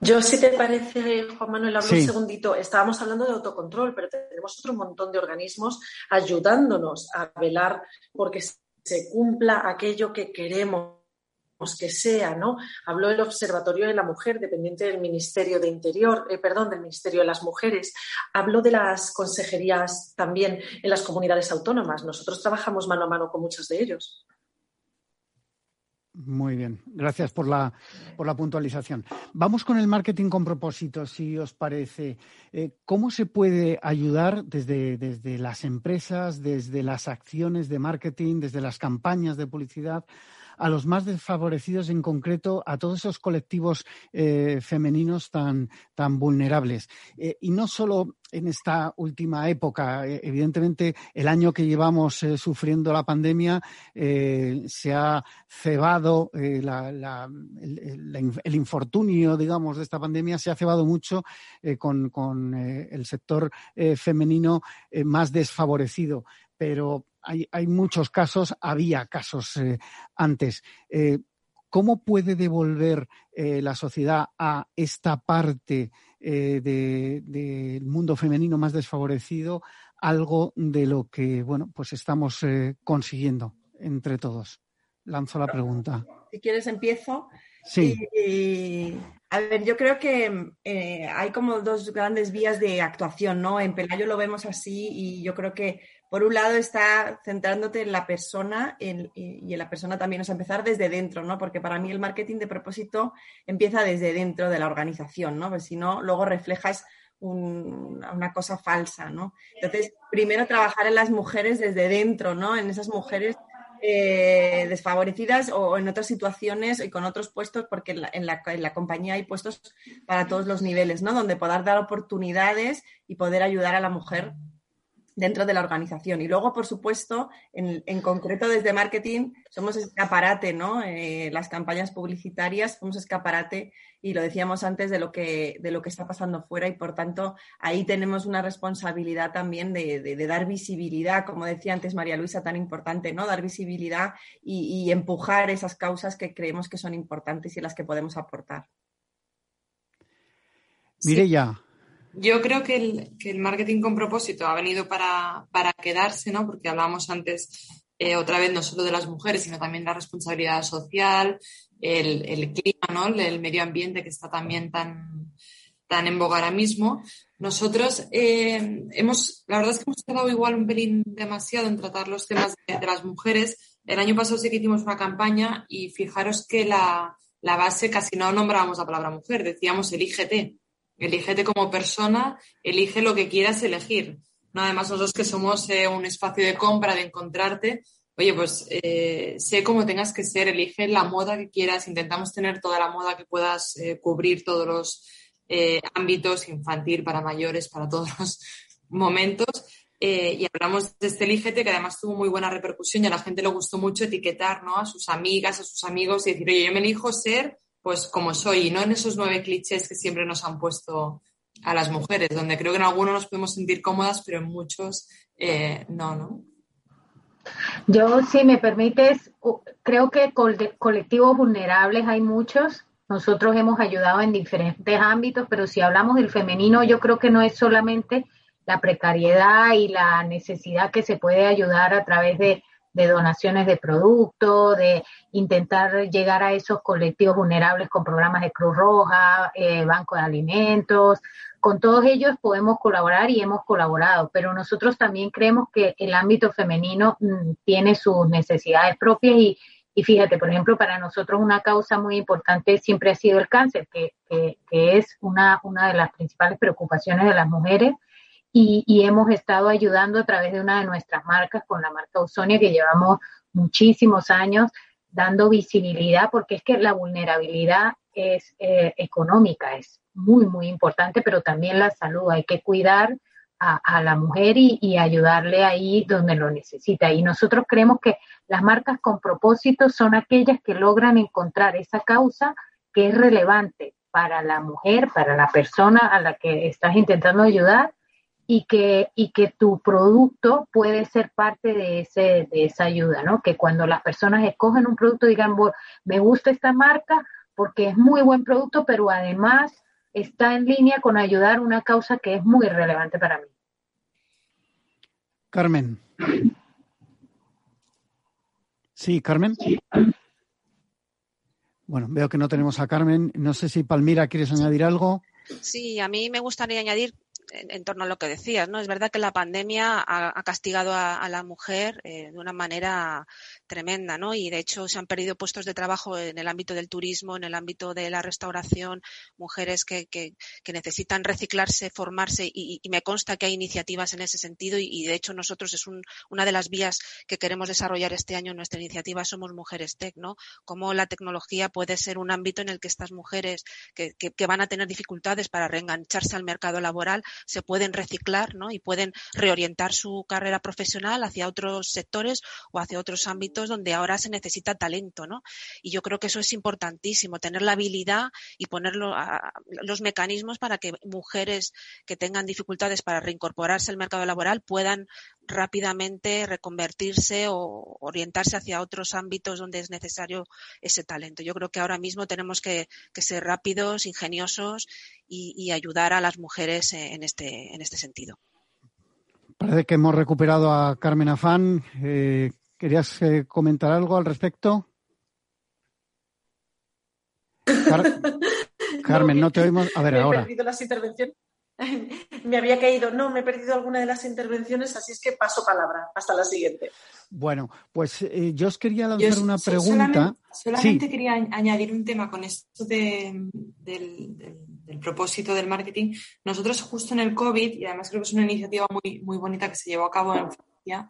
Yo, si te parece, Juan Manuel, hablo un segundito. Estábamos hablando de autocontrol, pero tenemos otro montón de organismos ayudándonos a velar porque se cumpla aquello que queremos que sea, ¿no? Habló el Observatorio de la Mujer, dependiente del Ministerio de Interior, eh, perdón, del Ministerio de las Mujeres. Habló de las consejerías también en las comunidades autónomas. Nosotros trabajamos mano a mano con muchos de ellos. Muy bien, gracias por la, por la puntualización. Vamos con el marketing con propósito, si os parece. Eh, ¿Cómo se puede ayudar desde, desde las empresas, desde las acciones de marketing, desde las campañas de publicidad a los más desfavorecidos, en concreto a todos esos colectivos eh, femeninos tan, tan vulnerables. Eh, y no solo en esta última época, eh, evidentemente el año que llevamos sufriendo la pandemia se ha cebado el, infortunio, digamos, de esta pandemia se ha cebado mucho con, con el sector femenino más desfavorecido. Pero hay, hay muchos casos, había casos eh, antes. Eh, ¿Cómo puede devolver eh, la sociedad a esta parte del mundo femenino más desfavorecido algo de lo que bueno pues estamos consiguiendo entre todos? Lanzo la pregunta. Si quieres empiezo. Sí. a ver, yo creo que hay como dos grandes vías de actuación, ¿no? En Pelayo lo vemos así y yo creo que por un lado está centrándote en la persona y en la persona también, o sea, empezar desde dentro, ¿no? Porque para mí el marketing de propósito empieza desde dentro de la organización, ¿no? Porque si no, luego reflejas una cosa falsa, ¿no? Entonces, primero trabajar en las mujeres desde dentro, ¿no? En esas mujeres eh, desfavorecidas o en otras situaciones y con otros puestos, porque en la, en la, compañía hay puestos para todos los niveles, ¿no? Donde poder dar oportunidades y poder ayudar a la mujer dentro de la organización. Y luego, por supuesto, en, concreto desde marketing, somos escaparate, ¿no? Eh, las campañas publicitarias somos escaparate y lo decíamos antes de lo que, de lo que está pasando fuera y por tanto ahí tenemos una responsabilidad también de, dar visibilidad, como decía antes María Luisa, tan importante, ¿no? Dar visibilidad y, empujar esas causas que creemos que son importantes y las que podemos aportar. Mire ya. Yo creo que el, el, marketing con propósito ha venido para, quedarse, ¿no? Porque hablábamos antes eh, otra vez no solo de las mujeres, sino también la responsabilidad social, el, el clima, ¿no? El, medio ambiente que está también tan, tan en boga ahora mismo. Nosotros eh, hemos, la verdad es que hemos quedado igual un pelín demasiado en tratar los temas de, de, las mujeres. El año pasado sí que hicimos una campaña y fijaros que la, la base casi no nombrábamos la palabra mujer, decíamos elígete Elígete como persona, elige lo que quieras elegir. No, además, nosotros que somos eh, un espacio de compra, de encontrarte, oye, pues eh, sé cómo tengas que ser, elige la moda que quieras, intentamos tener toda la moda que puedas eh, cubrir todos los ámbitos, infantil, para mayores, para todos los momentos. y hablamos de este Elígete, que además tuvo muy buena repercusión y a la gente le gustó mucho etiquetar ¿no? a sus amigas, a sus amigos y decir, oye, yo me elijo ser pues como soy, y no en esos nueve clichés que siempre nos han puesto a las mujeres, donde creo que en algunos nos podemos sentir cómodas, pero en muchos eh, no, ¿no? Yo, si me permites, creo que colectivos vulnerables hay muchos. Nosotros hemos ayudado en diferentes ámbitos, pero si hablamos del femenino, yo creo que no es solamente la precariedad y la necesidad que se puede ayudar a través de de donaciones de productos, de intentar llegar a esos colectivos vulnerables con programas de Cruz Roja, eh, Banco de Alimentos. Con todos ellos podemos colaborar y hemos colaborado, pero nosotros también creemos que el ámbito femenino mm, tiene sus necesidades propias y, y fíjate, por ejemplo, para nosotros una causa muy importante siempre ha sido el cáncer, que, que, que es una, una de las principales preocupaciones de las mujeres y, hemos estado ayudando a través de una de nuestras marcas, con la marca Usonia, que llevamos muchísimos años dando visibilidad, porque es que la vulnerabilidad es eh, económica, es muy, muy importante, pero también la salud. Hay que cuidar a, la mujer y, y, ayudarle ahí donde lo necesita. Y nosotros creemos que las marcas con propósito son aquellas que logran encontrar esa causa que es relevante para la mujer, para la persona a la que estás intentando ayudar y que, y que tu producto puede ser parte de, ese, de esa ayuda, ¿no? Que cuando las personas escogen un producto digan, me gusta esta marca porque es muy buen producto, pero además está en línea con ayudar una causa que es muy relevante para mí. Carmen. Sí, Carmen. Bueno, veo que no tenemos a Carmen. No sé si Palmira quieres añadir algo. Sí, a mí me gustaría añadir en, torno a lo que decías, ¿no? Es verdad que la pandemia ha, castigado a, la mujer eh, de una manera tremenda, ¿no? Y de hecho se han perdido puestos de trabajo en el ámbito del turismo, en el ámbito de la restauración, mujeres que, que, necesitan reciclarse, formarse y, me consta que hay iniciativas en ese sentido y, de hecho nosotros es una de las vías que queremos desarrollar este año en nuestra iniciativa Somos Mujeres Tech, ¿no? Cómo la tecnología puede ser un ámbito en el que estas mujeres que, que van a tener dificultades para reengancharse al mercado laboral se pueden reciclar ¿no? y pueden reorientar su carrera profesional hacia otros sectores o hacia otros ámbitos donde ahora se necesita talento. ¿no? Y yo creo que eso es importantísimo, tener la habilidad y poner los mecanismos para que mujeres que tengan dificultades para reincorporarse al mercado laboral puedan rápidamente reconvertirse o orientarse hacia otros ámbitos donde es necesario ese talento. Yo creo que ahora mismo tenemos que, ser rápidos, ingeniosos y, ayudar a las mujeres en este, en este sentido. Parece que hemos recuperado a Carmen Afán. Eh, ¿Querías eh, comentar algo al respecto? Carmen, no, te oímos. A ver, ahora. las intervenciones. me había caído, no, me he perdido alguna de las intervenciones, así es que paso palabra. Hasta la siguiente. Bueno, pues eh, yo os quería lanzar una pregunta. Solamente, quería añadir un tema con esto del, propósito del marketing. Nosotros justo en el COVID, y además creo que es una iniciativa muy, muy bonita que se llevó a cabo en Francia,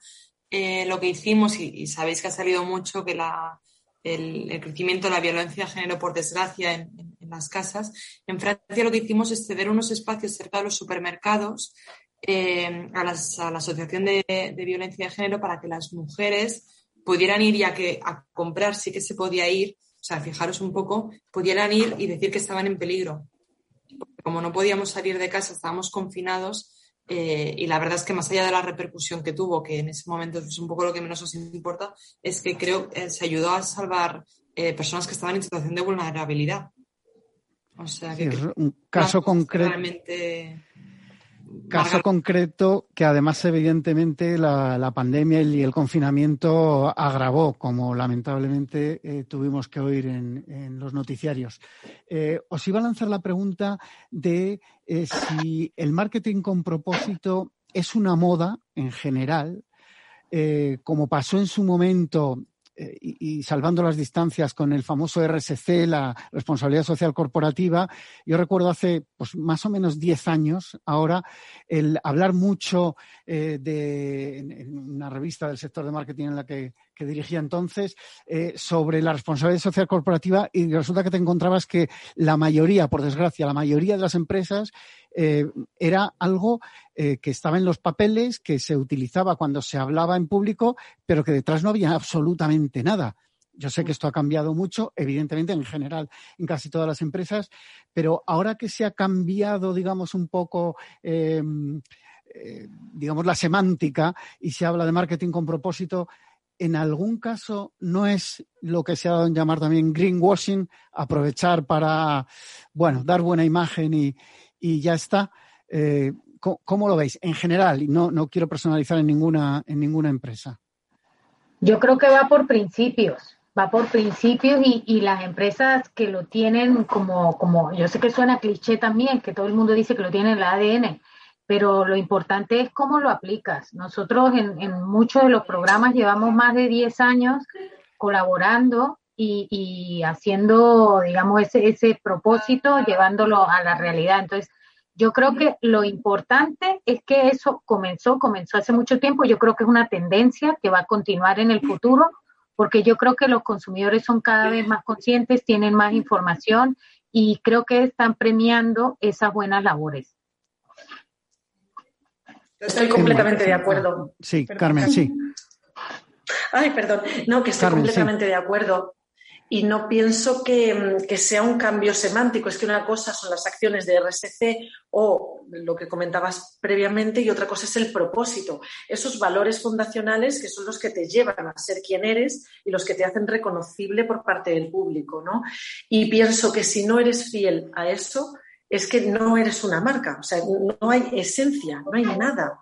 eh, lo que hicimos, y, sabéis que ha salido mucho que la, el, crecimiento de la violencia de género, por desgracia, en las casas. En Francia lo que hicimos es ceder unos espacios cerca de los supermercados eh, a, la Asociación de, Violencia de Género para que las mujeres pudieran ir, ya que a comprar sí que se podía ir, o sea, fijaros un poco, pudieran ir y decir que estaban en peligro. como no podíamos salir de casa, estábamos confinados, eh, y la verdad es que más allá de la repercusión que tuvo, que en ese momento es un poco lo que menos nos importa, es que creo que eh, se ayudó a salvar personas que estaban en situación de vulnerabilidad. O sea que, un caso concreto. Caso concreto que además evidentemente la, pandemia y el confinamiento agravó, como lamentablemente eh, tuvimos que oír en, los noticiarios. Eh, os iba a lanzar la pregunta de eh, si el marketing con propósito es una moda en general, como pasó en su momento eh, y, salvando las distancias con el famoso RSC, la responsabilidad social corporativa, yo recuerdo hace pues, más o menos 10 años ahora el hablar mucho eh, de, en, una revista del sector de marketing en la que, dirigía entonces, eh, sobre la responsabilidad social corporativa y resulta que te encontrabas que la mayoría, por desgracia, la mayoría de las empresas eh, era algo eh, que estaba en los papeles, que se utilizaba cuando se hablaba en público, pero que detrás no había absolutamente nada. Yo sé que esto ha cambiado mucho, evidentemente, en general, en casi todas las empresas, pero ahora que se ha cambiado, digamos, un poco, digamos, la semántica y se habla de marketing con propósito, en algún caso no es lo que se ha dado en llamar también greenwashing, aprovechar para, bueno, dar buena imagen y, y ya está. Eh, ¿cómo, lo veis? En general, y no, no quiero personalizar en ninguna, en ninguna empresa. Yo creo que va por principios, va por principios y, y, las empresas que lo tienen como, como, yo sé que suena cliché también, que todo el mundo dice que lo tiene en el ADN, pero lo importante es cómo lo aplicas. Nosotros en, en muchos de los programas llevamos más de 10 años colaborando y, haciendo, digamos, ese, ese propósito, llevándolo a la realidad. Entonces, yo creo que lo importante es que eso comenzó, comenzó hace mucho tiempo, yo creo que es una tendencia que va a continuar en el futuro, porque yo creo que los consumidores son cada vez más conscientes, tienen más información y creo que están premiando esas buenas labores. Estoy completamente de acuerdo. Sí, Carmen, sí. Ay, perdón. No, que estoy completamente de acuerdo y no pienso mm, que, sea un cambio semántico. Es que una cosa son las acciones de RSC o lo que comentabas previamente y otra cosa es el propósito. Esos valores fundacionales que son los que te llevan a ser quien eres y los que te hacen reconocible por parte del público. ¿no? Y pienso que si no eres fiel a eso, es que no eres una marca, o sea, no hay esencia, no hay nada.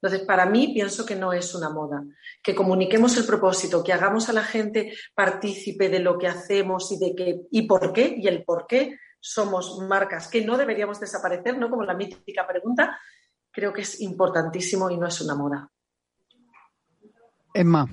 Entonces, para mí pienso que no es una moda. Que comuniquemos el propósito, que hagamos a la gente partícipe de lo que hacemos y de qué y por qué y el por qué somos marcas que no deberíamos desaparecer, ¿no? Como la mítica pregunta, creo que es importantísimo y no es una moda. Emma.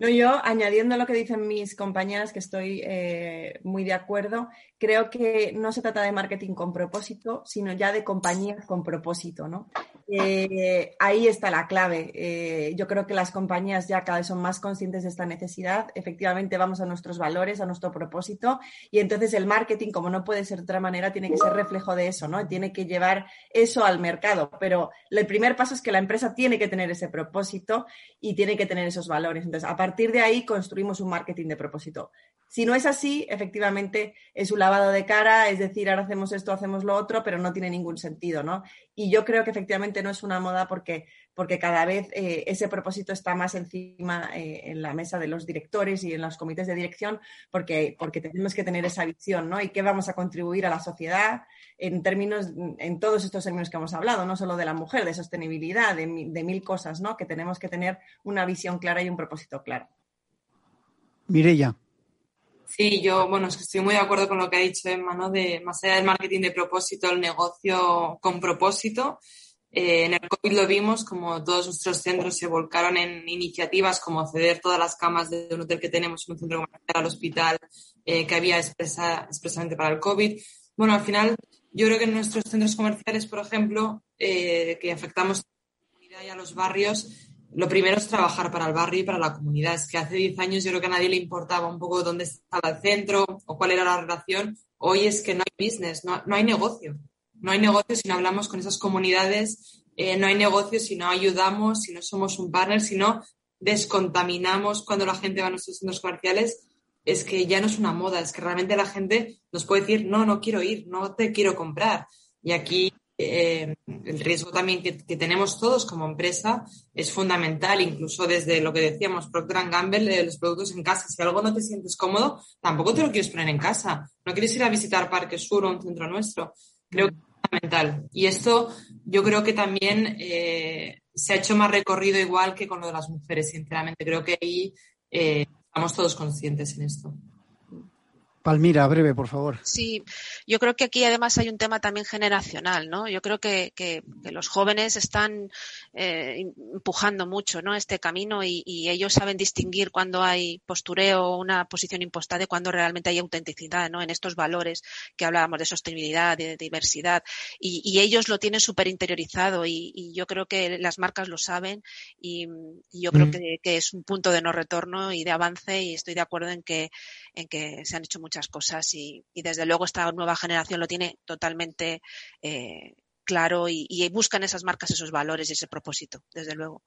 No, yo, añadiendo lo que dicen mis compañeras, que estoy eh, muy de acuerdo, creo que no se trata de marketing con propósito, sino ya de compañías con propósito, ¿no? Eh, ahí está la clave. Eh, yo creo que las compañías ya cada vez son más conscientes de esta necesidad. Efectivamente, vamos a nuestros valores, a nuestro propósito, y entonces el marketing, como no puede ser de otra manera, tiene que ser reflejo de eso, ¿no? Tiene que llevar eso al mercado. Pero el primer paso es que la empresa tiene que tener ese propósito y tiene que tener esos valores. Entonces, a partir de ahí construimos un marketing de propósito. Si no es así, efectivamente es un lavado de cara, es decir, ahora hacemos esto, hacemos lo otro, pero no tiene ningún sentido, ¿no? Y yo creo que efectivamente no es una moda porque, porque cada vez eh, ese propósito está más encima eh, en la mesa de los directores y en los comités de dirección, porque, porque tenemos que tener esa visión, ¿no? Y qué vamos a contribuir a la sociedad en términos, en todos estos términos que hemos hablado, no solo de la mujer, de sostenibilidad, de, de mil cosas, ¿no? Que tenemos que tener una visión clara y un propósito claro. Mireya. Sí, yo, bueno, estoy muy de acuerdo con lo que ha dicho Emma, ¿no? De más allá del marketing de propósito, el negocio con propósito. Eh, en el COVID lo vimos, como todos nuestros centros se volcaron en iniciativas como ceder todas las camas de un hotel que tenemos en un centro comercial al hospital eh, que había expresamente para el COVID. Bueno, al final, yo creo que en nuestros centros comerciales, por ejemplo, eh, que afectamos a los barrios, lo primero es trabajar para el barrio y para la comunidad. Es que hace 10 años yo creo que a nadie le importaba un poco dónde estaba el centro o cuál era la relación. Hoy es que no hay business, no, hay negocio. No hay negocio si no hablamos con esas comunidades, eh, no hay negocio si no ayudamos, si no somos un partner, si no descontaminamos cuando la gente va a nuestros centros comerciales. Es que ya no es una moda, es que realmente la gente nos puede decir, no, no quiero ir, no te quiero comprar. Y aquí eh, el riesgo también que, tenemos todos como empresa es fundamental, incluso desde lo que decíamos, Procter Gamble, los productos en casa. Si algo no te sientes cómodo, tampoco te lo quieres poner en casa. No quieres ir a visitar Parque Sur o un centro nuestro. Creo que es fundamental. Y esto yo creo que también eh, se ha hecho más recorrido igual que con lo de las mujeres, sinceramente. Creo que ahí eh, estamos todos conscientes en esto. Palmira, breve, por favor. Sí, yo creo que aquí además hay un tema también generacional, ¿no? Yo creo que, que, los jóvenes están eh, empujando mucho, ¿no? Este camino y, y, ellos saben distinguir cuando hay postureo o una posición impostada de cuando realmente hay autenticidad, ¿no? En estos valores que hablábamos de sostenibilidad, de, diversidad y, y, ellos lo tienen súper interiorizado y, y, yo creo que las marcas lo saben y, yo creo mm. que, que, es un punto de no retorno y de avance y estoy de acuerdo en que, en que se han hecho muchas cosas y, desde luego esta nueva generación lo tiene totalmente eh, claro y, y buscan esas marcas esos valores y ese propósito, desde luego.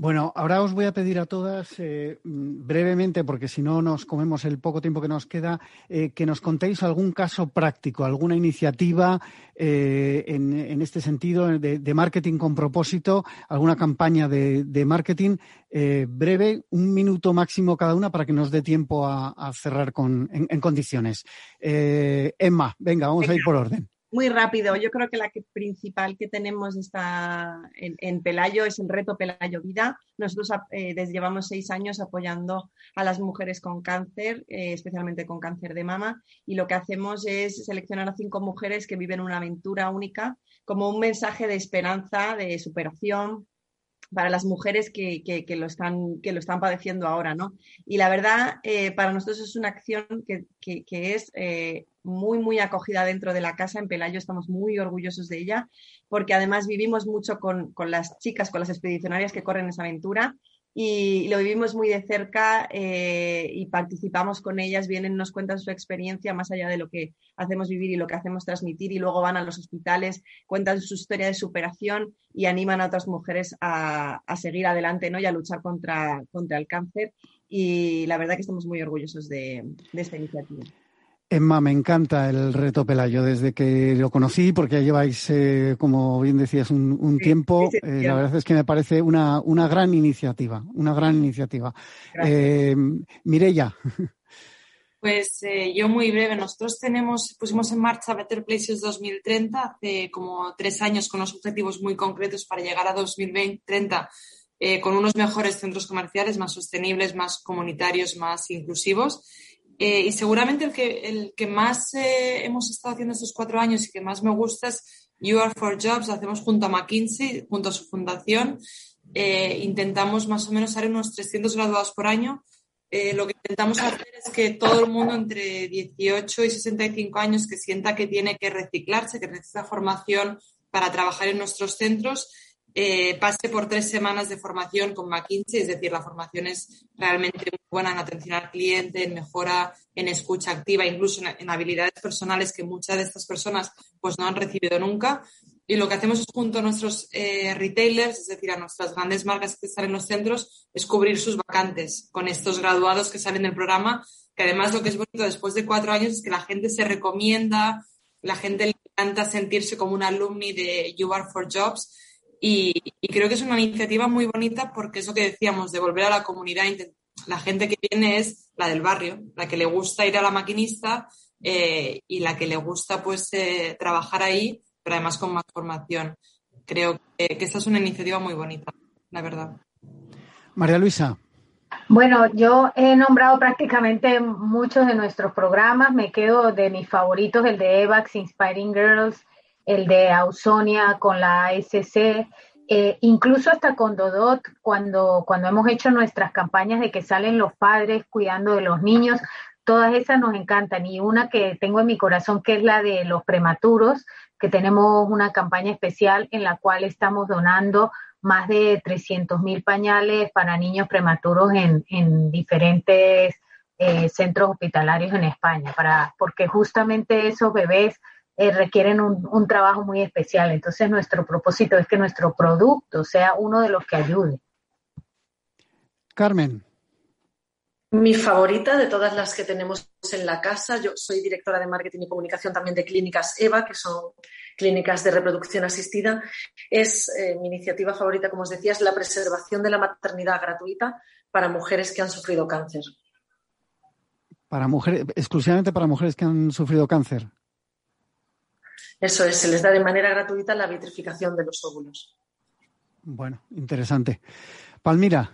Bueno, ahora os voy a pedir a todas eh, brevemente, porque si no nos comemos el poco tiempo que nos queda, eh, que nos contéis algún caso práctico, alguna iniciativa eh, en, este sentido de, marketing con propósito, alguna campaña de, marketing breve, un minuto máximo cada una para que nos dé tiempo a, cerrar con, en, condiciones. Emma, venga, vamos a ir por orden. Muy rápido, yo creo que la principal que tenemos está en, Pelayo es el reto Pelayo Vida. Nosotros eh, desde llevamos seis años apoyando a las mujeres con cáncer, eh, especialmente con cáncer de mama, y lo que hacemos es seleccionar a cinco mujeres que viven una aventura única como un mensaje de esperanza, de superación, para las mujeres que, que, lo están, que lo están padeciendo ahora, ¿no? Y la verdad, eh, para nosotros es una acción que, que es eh, muy, muy acogida dentro de la casa. En Pelayo estamos muy orgullosos de ella, porque además vivimos mucho con, con las chicas, con las expedicionarias que corren esa aventura y lo vivimos muy de cerca eh, y participamos con ellas, vienen, nos cuentan su experiencia más allá de lo que hacemos vivir y lo que hacemos transmitir y luego van a los hospitales, cuentan su historia de superación y animan a otras mujeres a, seguir adelante ¿no? y a luchar contra, contra el cáncer y la verdad que estamos muy orgullosos de esta iniciativa. Emma, me encanta el reto Pelayo desde que lo conocí, porque ya lleváis, eh, como bien decías, un, tiempo. Eh, la verdad es que me parece una, una gran iniciativa, una gran iniciativa. Eh, Mirella. Pues eh, yo muy breve. Nosotros tenemos, pusimos en marcha Better Places 2030 hace como tres años con unos objetivos muy concretos para llegar a 2030 eh, con unos mejores centros comerciales, más sostenibles, más comunitarios, más inclusivos. Eh, y seguramente el que, el que más hemos estado haciendo estos cuatro años y que más me gusta es You Are for Jobs. Lo hacemos junto a McKinsey, junto a su fundación. intentamos más o menos hacer unos 300 graduados por año eh, lo que intentamos hacer es que todo el mundo entre 18 y 65 años que sienta que tiene que reciclarse, que necesita formación para trabajar en nuestros centros, eh, pase por tres semanas de formación con McKinsey, es decir, la formación es realmente muy buena en atención al cliente, en mejora en escucha activa, incluso en, habilidades personales que muchas de estas personas pues no han recibido nunca. Y lo que hacemos junto a nuestros eh, retailers, es decir, a nuestras grandes marcas que están en los centros, es cubrir sus vacantes con estos graduados que salen del programa, que además lo que es bonito después de cuatro años es que la gente se recomienda, la gente le encanta sentirse como un alumni de You Are for Jobs y, creo que es una iniciativa muy bonita porque es lo que decíamos, de volver a la comunidad. La gente que viene es la del barrio, la que le gusta ir a la maquinista eh, y la que le gusta pues eh, trabajar ahí pero además con más formación. Creo que, esta es una iniciativa muy bonita, la verdad. María Luisa. Bueno, yo he nombrado prácticamente muchos de nuestros programas. Me quedo de mis favoritos, el de EVAX, Inspiring Girls, el de Ausonia con la ASC, eh, incluso hasta con Dodot, cuando, cuando hemos hecho nuestras campañas de que salen los padres cuidando de los niños, todas esas nos encantan. Y una que tengo en mi corazón, que es la de los prematuros, que tenemos una campaña especial en la cual estamos donando más de 300 mil pañales para niños prematuros en, diferentes eh, centros hospitalarios en España, para, porque justamente esos bebés eh, requieren un, un, trabajo muy especial. Entonces nuestro propósito es que nuestro producto sea uno de los que ayude. Carmen. Mi favorita de todas las que tenemos en la casa, yo soy directora de marketing y comunicación también de clínicas EVA, que son clínicas de reproducción asistida, es eh, mi iniciativa favorita, como os decía, es la preservación de la maternidad gratuita para mujeres que han sufrido cáncer. Para mujeres, exclusivamente para mujeres que han sufrido cáncer. Eso es, se les da de manera gratuita la vitrificación de los óvulos. Bueno, interesante. Palmira.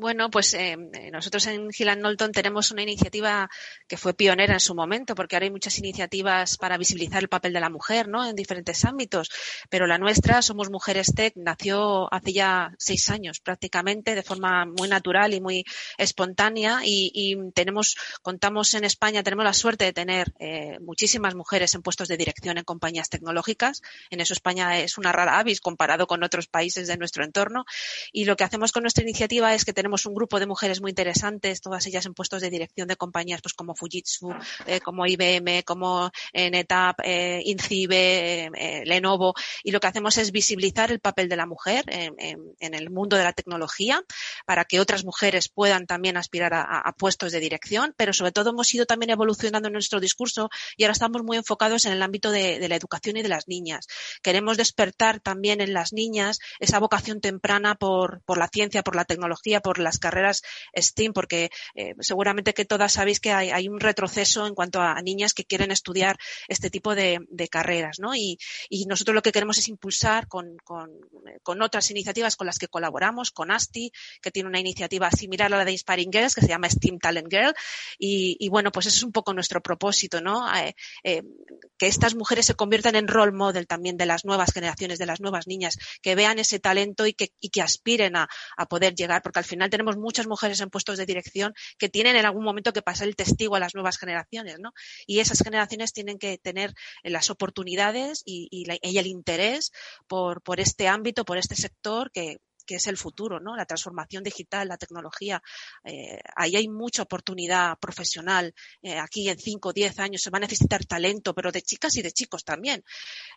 Bueno, pues eh, nosotros en Gilland Knowlton tenemos una iniciativa que fue pionera en su momento, porque ahora hay muchas iniciativas para visibilizar el papel de la mujer, ¿no? En diferentes ámbitos. Pero la nuestra, Somos Mujeres Tech, nació hace ya seis años prácticamente, de forma muy natural y muy espontánea. Y, tenemos, contamos en España, tenemos la suerte de tener eh, muchísimas mujeres en puestos de dirección en compañías tecnológicas. En eso España es una rara avis comparado con otros países de nuestro entorno. Y lo que hacemos con nuestra iniciativa es que tenemos tenemos un grupo de mujeres muy interesantes, todas ellas en puestos de dirección de compañías pues como Fujitsu, eh, como IBM, como eh, NetApp, eh, Incibe, eh, Lenovo, y lo que hacemos es visibilizar el papel de la mujer en, el mundo de la tecnología para que otras mujeres puedan también aspirar a, puestos de dirección, pero sobre todo hemos ido también evolucionando nuestro discurso y ahora estamos muy enfocados en el ámbito de, de la educación y de las niñas. Queremos despertar también en las niñas esa vocación temprana por, por la ciencia, por la tecnología, por las carreras STEAM, porque eh, seguramente que todas sabéis que hay, un retroceso en cuanto a niñas que quieren estudiar este tipo de, carreras, ¿no? Y, nosotros lo que queremos es impulsar con, otras iniciativas con las que colaboramos, con ASTI, que tiene una iniciativa similar a la de Inspiring Girls, que se llama STEAM Talent Girl, y, bueno, pues eso es un poco nuestro propósito, ¿no? Eh, eh, que estas mujeres se conviertan en role model también de las nuevas generaciones, de las nuevas niñas, que vean ese talento y que, que aspiren a, a poder llegar, porque al final tenemos muchas mujeres en puestos de dirección que tienen en algún momento que pasar el testigo a las nuevas generaciones, ¿no? Y esas generaciones tienen que tener las oportunidades y, el interés por este ámbito, por este sector que, que es el futuro, ¿no? La transformación digital, la tecnología. Eh, ahí hay mucha oportunidad profesional. Eh, aquí en 5 o 10 años se va a necesitar talento, pero de chicas y de chicos también.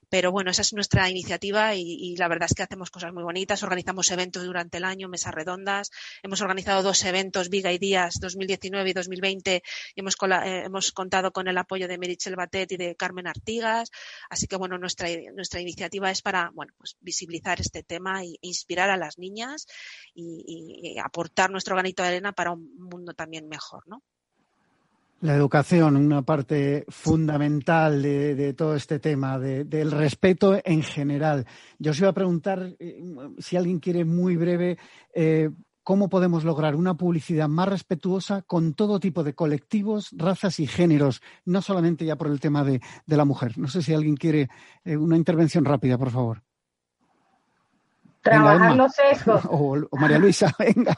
Pero bueno, esa es nuestra iniciativa y, la verdad es que hacemos cosas muy bonitas. Organizamos eventos durante el año, mesas redondas. Hemos organizado dos eventos, Viga y Días 2019 y 2020. Y hemos, eh, hemos contado con el apoyo de Merichel Batet y de Carmen Artigas. Así que bueno, nuestra, nuestra iniciativa es para, bueno, pues visibilizar este tema e inspirar a las niñas y, aportar nuestro granito de arena para un mundo también mejor, ¿no? La educación, una parte fundamental de, todo este tema, del respeto en general. Yo os iba a preguntar, eh, si alguien quiere muy breve, eh, cómo podemos lograr una publicidad más respetuosa con todo tipo de colectivos, razas y géneros, no solamente ya por el tema de, la mujer. No sé si alguien quiere eh, una intervención rápida, por favor. Trabajar los sesgos. O, María Luisa, venga.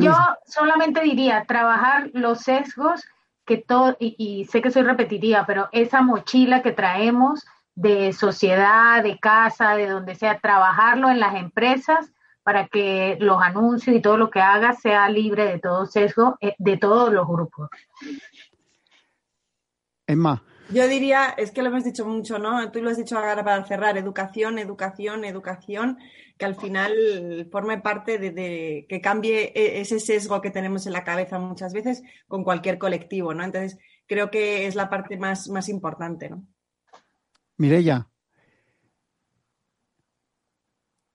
Yo solamente diría, trabajar los sesgos que todo, y, sé que soy repetitiva, pero esa mochila que traemos de sociedad, de casa, de donde sea, trabajarlo en las empresas para que los anuncios y todo lo que haga sea libre de todo sesgo eh, de todos los grupos. Emma. Yo diría, es que lo hemos dicho mucho, ¿no? Tú lo has dicho ahora para cerrar, educación, educación, educación, que al final forme parte de, que cambie e, ese sesgo que tenemos en la cabeza muchas veces con cualquier colectivo, ¿no? Entonces, creo que es la parte más, más importante, ¿no? Mirella.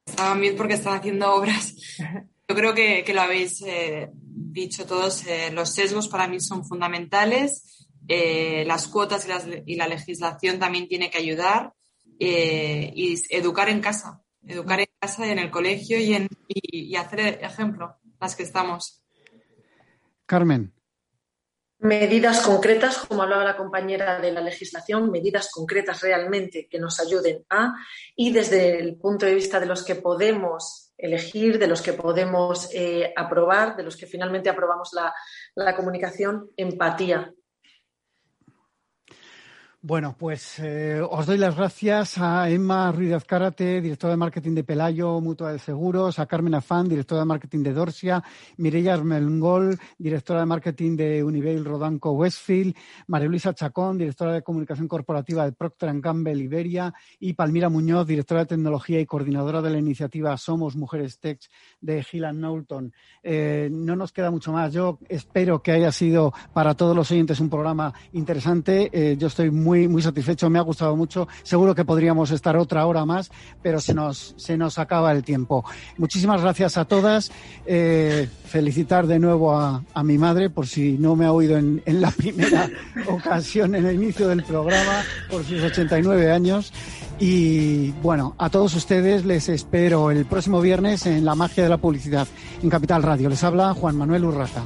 Estaban bien porque están haciendo obras. Yo creo que, lo habéis eh, dicho todos. Eh, los sesgos para mí son fundamentales eh, las cuotas y, la legislación también tiene que ayudar eh, y educar en casa, educar en casa y en el colegio y, en, y, hacer ejemplo, las que estamos. Carmen. Medidas concretas, como hablaba la compañera de la legislación, medidas concretas realmente que nos ayuden a, y desde el punto de vista de los que podemos elegir, de los que podemos eh, aprobar, de los que finalmente aprobamos la, la comunicación, empatía, bueno, pues eh, os doy las gracias a Emma Ruiz Azcárate, directora de marketing de Pelayo, Mutua de Seguros, a Carmen Afán, directora de marketing de Dorsia, Mireia Armelngol, directora de marketing de Univeil Rodanco Westfield, María Luisa Chacón, directora de comunicación corporativa de Procter Gamble Iberia y Palmira Muñoz, directora de tecnología y coordinadora de la iniciativa Somos Mujeres Tech de Gillan Knowlton. Eh, no nos queda mucho más. Yo espero que haya sido para todos los oyentes un programa interesante. Eh, yo estoy muy muy, satisfecho, me ha gustado mucho. Seguro que podríamos estar otra hora más, pero se nos, se nos acaba el tiempo. Muchísimas gracias a todas. Eh, felicitar de nuevo a, mi madre, por si no me ha oído en, en la primera ocasión en el inicio del programa, por sus 89 años. Y bueno, a todos ustedes les espero el próximo viernes en La Magia de la Publicidad en Capital Radio. Les habla Juan Manuel Urraza.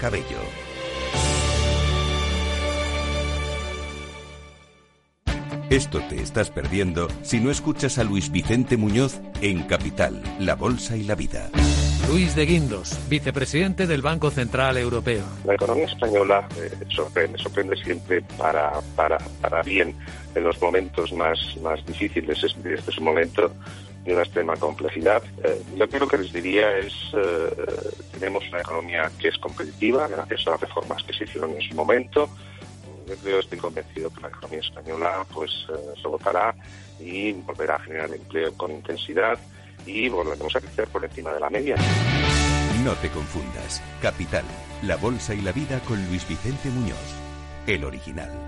Cabello. Esto te estás perdiendo si no escuchas a Luis Vicente Muñoz en Capital, La Bolsa y la Vida. Luis de Guindos, vicepresidente del Banco Central Europeo. La economía española eh, sorprende, sorprende siempre para, para, para bien en los momentos más, más difíciles. Este es un momento de una extrema complejidad. Eh, yo creo que les diría es, eh, tenemos una economía que es competitiva gracias a las reformas que se hicieron en su momento. Yo creo, estoy convencido que la economía española pues eh, se y volverá a generar empleo con intensidad y volveremos a crecer por encima de la media. No te confundas. Capital, la bolsa y la vida con Luis Vicente Muñoz, el original.